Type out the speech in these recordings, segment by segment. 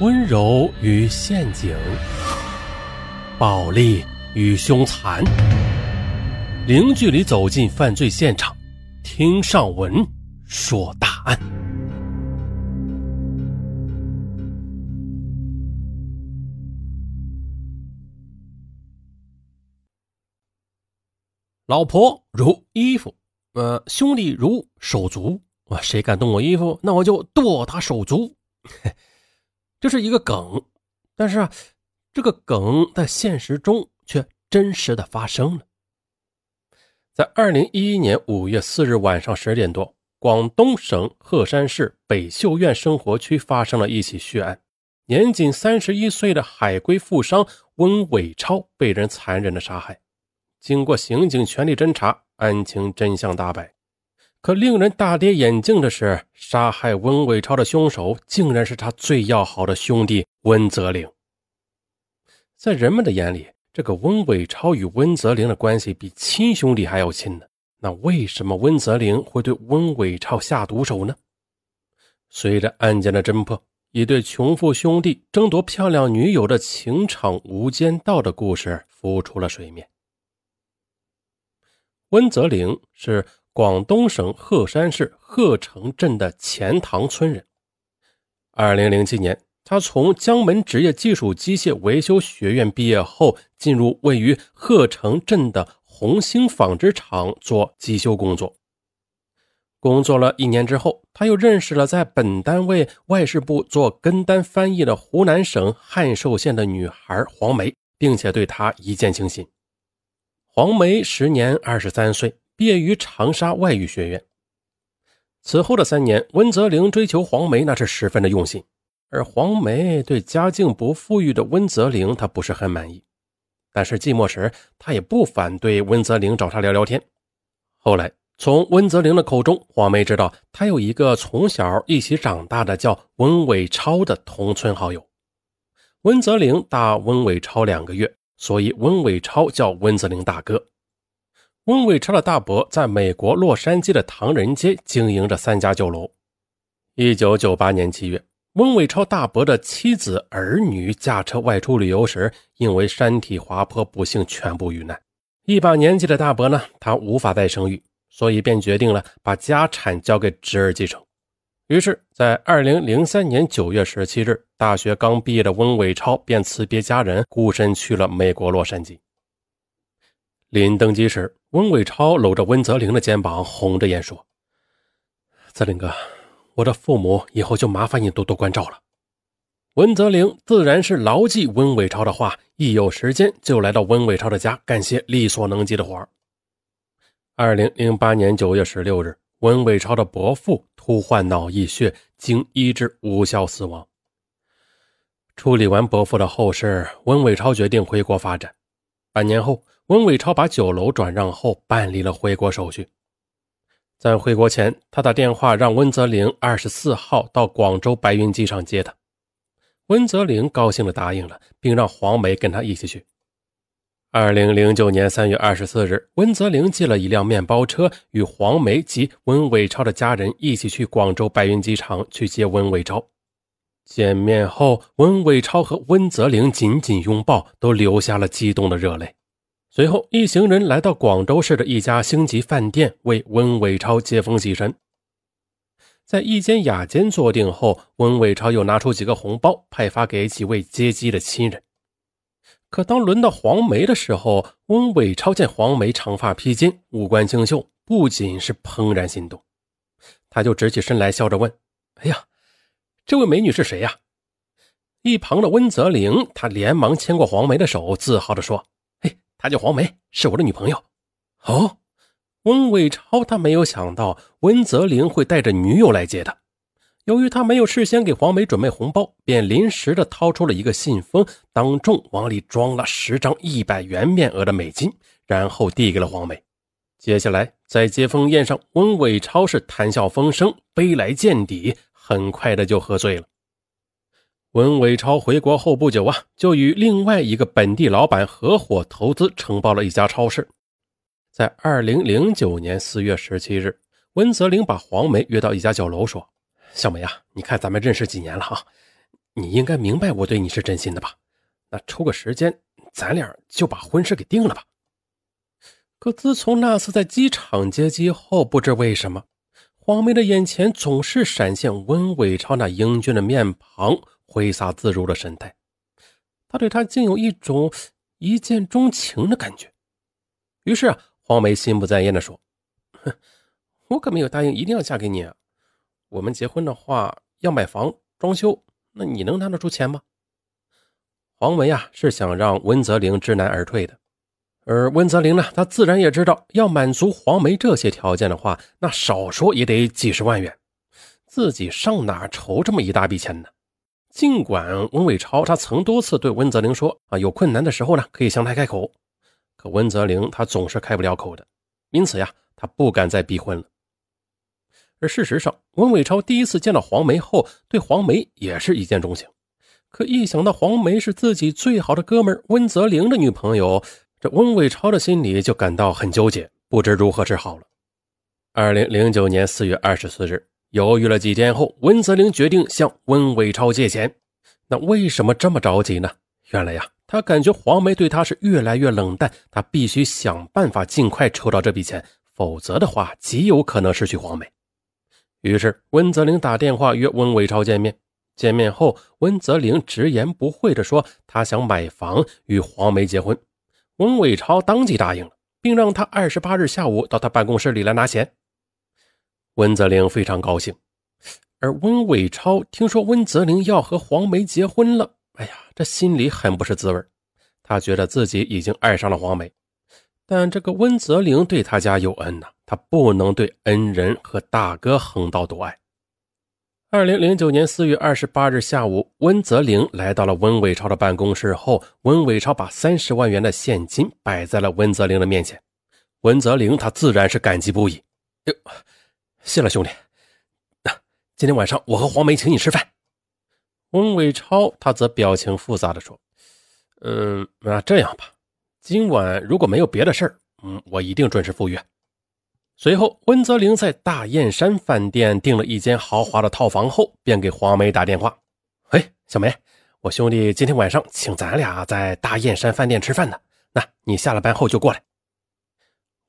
温柔与陷阱，暴力与凶残，零距离走进犯罪现场，听上文说大案。老婆如衣服，呃，兄弟如手足，我谁敢动我衣服，那我就剁他手足。这是一个梗，但是啊，这个梗在现实中却真实的发生了。在二零一一年五月四日晚上十点多，广东省鹤山市北秀苑生活区发生了一起血案，年仅三十一岁的海归富商温伟超被人残忍的杀害。经过刑警全力侦查，案情真相大白。可令人大跌眼镜的是，杀害温伟超的凶手竟然是他最要好的兄弟温泽林。在人们的眼里，这个温伟超与温泽林的关系比亲兄弟还要亲呢。那为什么温泽林会对温伟超下毒手呢？随着案件的侦破，一对穷富兄弟争夺漂亮女友的情场无间道的故事浮出了水面。温泽林是。广东省鹤山市鹤城镇的钱塘村人。二零零七年，他从江门职业技术机械维修学院毕业后，进入位于鹤城镇的红星纺织厂做机修工作。工作了一年之后，他又认识了在本单位外事部做跟单翻译的湖南省汉寿县的女孩黄梅，并且对她一见倾心。黄梅时年二十三岁。毕业于长沙外语学院。此后的三年，温泽林追求黄梅那是十分的用心，而黄梅对家境不富裕的温泽林，他不是很满意。但是寂寞时，他也不反对温泽林找他聊聊天。后来，从温泽林的口中，黄梅知道他有一个从小一起长大的叫温伟超的同村好友。温泽林大温伟超两个月，所以温伟超叫温泽林大哥。温伟超的大伯在美国洛杉矶的唐人街经营着三家酒楼。一九九八年七月，温伟超大伯的妻子儿女驾车外出旅游时，因为山体滑坡，不幸全部遇难。一把年纪的大伯呢，他无法再生育，所以便决定了把家产交给侄儿继承。于是，在二零零三年九月十七日，大学刚毕业的温伟超便辞别家人，孤身去了美国洛杉矶。临登机时，温伟超搂着温泽林的肩膀，红着眼说：“泽林哥，我的父母以后就麻烦你多多关照了。”温泽林自然是牢记温伟超的话，一有时间就来到温伟超的家干些力所能及的活二零零八年九月十六日，温伟超的伯父突患脑溢血，经医治无效死亡。处理完伯父的后事，温伟超决定回国发展。半年后。温伟超把酒楼转让后，办理了回国手续。在回国前，他打电话让温泽林二十四号到广州白云机场接他。温泽林高兴地答应了，并让黄梅跟他一起去。二零零九年三月二十四日，温泽林借了一辆面包车，与黄梅及温伟超的家人一起去广州白云机场去接温伟超。见面后，温伟超和温泽林紧紧拥抱，都流下了激动的热泪。随后，一行人来到广州市的一家星级饭店，为温伟超接风洗尘。在一间雅间坐定后，温伟超又拿出几个红包，派发给几位接机的亲人。可当轮到黄梅的时候，温伟超见黄梅长发披肩，五官清秀，不仅是怦然心动，他就直起身来，笑着问：“哎呀，这位美女是谁呀？”一旁的温泽林，他连忙牵过黄梅的手，自豪地说。她叫黄梅，是我的女朋友。哦，温伟超他没有想到温泽林会带着女友来接他。由于他没有事先给黄梅准备红包，便临时的掏出了一个信封，当众往里装了十张一百元面额的美金，然后递给了黄梅。接下来在接风宴上，温伟超是谈笑风生，杯来见底，很快的就喝醉了。温伟超回国后不久啊，就与另外一个本地老板合伙投资承包了一家超市。在二零零九年四月十七日，温泽林把黄梅约到一家酒楼，说：“小梅啊，你看咱们认识几年了哈，你应该明白我对你是真心的吧？那抽个时间，咱俩就把婚事给定了吧。可自从那次在机场接机后，不知为什么，黄梅的眼前总是闪现温伟超那英俊的面庞、挥洒自如的神态，他对他竟有一种一见钟情的感觉。于是啊，黄梅心不在焉地说：“哼，我可没有答应一定要嫁给你啊。我们结婚的话要买房装修，那你能拿得出钱吗？”黄梅呀，是想让温泽林知难而退的，而温泽林呢，他自然也知道，要满足黄梅这些条件的话，那少说也得几十万元，自己上哪筹这么一大笔钱呢？尽管温伟超他曾多次对温泽林说啊，有困难的时候呢，可以向他开口，可温泽林他总是开不了口的，因此呀，他不敢再逼婚了。而事实上，温伟超第一次见到黄梅后，对黄梅也是一见钟情。可一想到黄梅是自己最好的哥们温泽林的女朋友，这温伟超的心里就感到很纠结，不知如何是好了。二零零九年四月二十四日，犹豫了几天后，温泽林决定向温伟超借钱。那为什么这么着急呢？原来呀，他感觉黄梅对他是越来越冷淡，他必须想办法尽快筹到这笔钱，否则的话极有可能失去黄梅。于是温泽林打电话约温伟超见面。见面后，温泽林直言不讳地说：“他想买房与黄梅结婚。”温伟超当即答应了，并让他二十八日下午到他办公室里来拿钱。温泽林非常高兴，而温伟超听说温泽林要和黄梅结婚了，哎呀，这心里很不是滋味。他觉得自己已经爱上了黄梅，但这个温泽林对他家有恩呐，他不能对恩人和大哥横刀夺爱。二零零九年四月二十八日下午，温泽林来到了温伟超的办公室后，温伟超把三十万元的现金摆在了温泽林的面前。温泽林他自然是感激不已，哟，谢了兄弟。那今天晚上我和黄梅请你吃饭。温伟超他则表情复杂的说：“嗯，那这样吧，今晚如果没有别的事儿，嗯，我一定准时赴约。”随后，温泽林在大雁山饭店订了一间豪华的套房后，便给黄梅打电话：“哎，小梅，我兄弟今天晚上请咱俩在大雁山饭店吃饭呢，那你下了班后就过来。”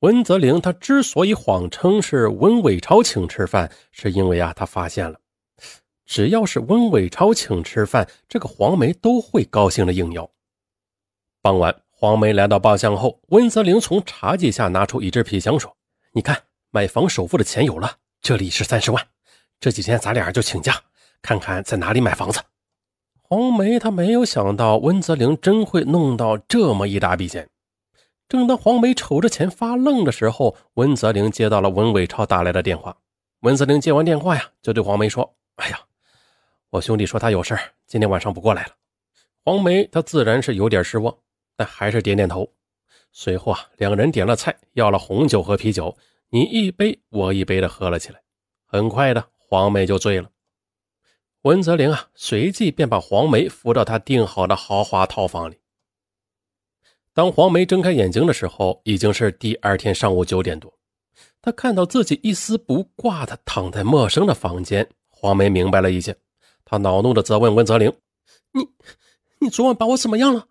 温泽林他之所以谎称是温伟超请吃饭，是因为啊，他发现了，只要是温伟超请吃饭，这个黄梅都会高兴的应邀。傍晚，黄梅来到包厢后，温泽林从茶几下拿出一只皮箱，说。你看，买房首付的钱有了，这里是三十万。这几天咱俩就请假，看看在哪里买房子。黄梅她没有想到温泽林真会弄到这么一大笔钱。正当黄梅瞅着钱发愣的时候，温泽林接到了文伟超打来的电话。温泽林接完电话呀，就对黄梅说：“哎呀，我兄弟说他有事今天晚上不过来了。”黄梅她自然是有点失望，但还是点点头。随后啊，两人点了菜，要了红酒和啤酒，你一杯我一杯的喝了起来。很快的，黄梅就醉了。文泽林啊，随即便把黄梅扶到他订好的豪华套房里。当黄梅睁开眼睛的时候，已经是第二天上午九点多。她看到自己一丝不挂的躺在陌生的房间，黄梅明白了一切。她恼怒的责问温泽林：“你，你昨晚把我怎么样了？”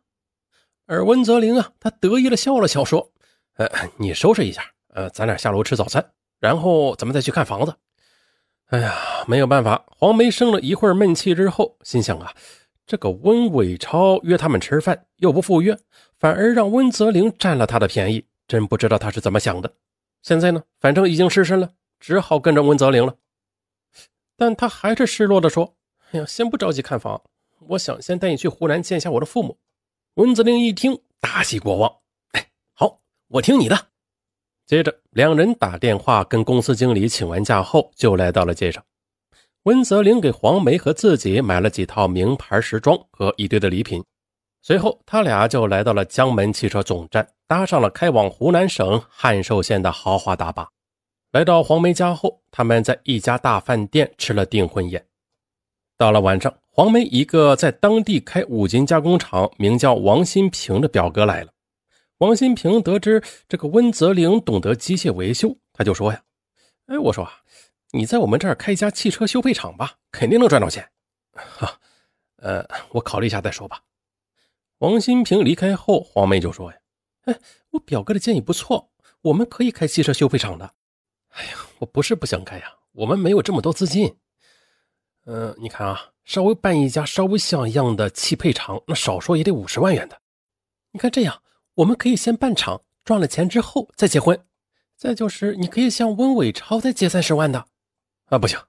而温泽林啊，他得意的笑了笑，说：“呃，你收拾一下，呃，咱俩下楼吃早餐，然后咱们再去看房子。”哎呀，没有办法，黄梅生了一会儿闷气之后，心想啊，这个温伟超约他们吃饭又不赴约，反而让温泽林占了他的便宜，真不知道他是怎么想的。现在呢，反正已经失身了，只好跟着温泽林了。但他还是失落的说：“哎呀，先不着急看房，我想先带你去湖南见一下我的父母。”温泽林一听，大喜过望。哎，好，我听你的。接着，两人打电话跟公司经理请完假后，就来到了街上。温泽林给黄梅和自己买了几套名牌时装和一堆的礼品。随后，他俩就来到了江门汽车总站，搭上了开往湖南省汉寿县的豪华大巴。来到黄梅家后，他们在一家大饭店吃了订婚宴。到了晚上。黄梅一个在当地开五金加工厂，名叫王新平的表哥来了。王新平得知这个温泽林懂得机械维修，他就说呀：“哎，我说啊，你在我们这儿开一家汽车修配厂吧，肯定能赚到钱。”哈，呃，我考虑一下再说吧。王新平离开后，黄梅就说：“呀，哎，我表哥的建议不错，我们可以开汽车修配厂的。哎呀，我不是不想开呀，我们没有这么多资金。嗯，你看啊，稍微办一家稍微像样的汽配厂，那少说也得五十万元的。你看这样，我们可以先办厂，赚了钱之后再结婚。再就是，你可以向温伟超再借三十万的。啊，不行，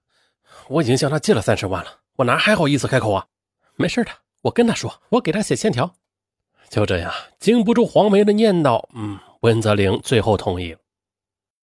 我已经向他借了三十万了，我哪还好意思开口啊？没事的，我跟他说，我给他写欠条。就这样，经不住黄梅的念叨，嗯，温泽玲最后同意了。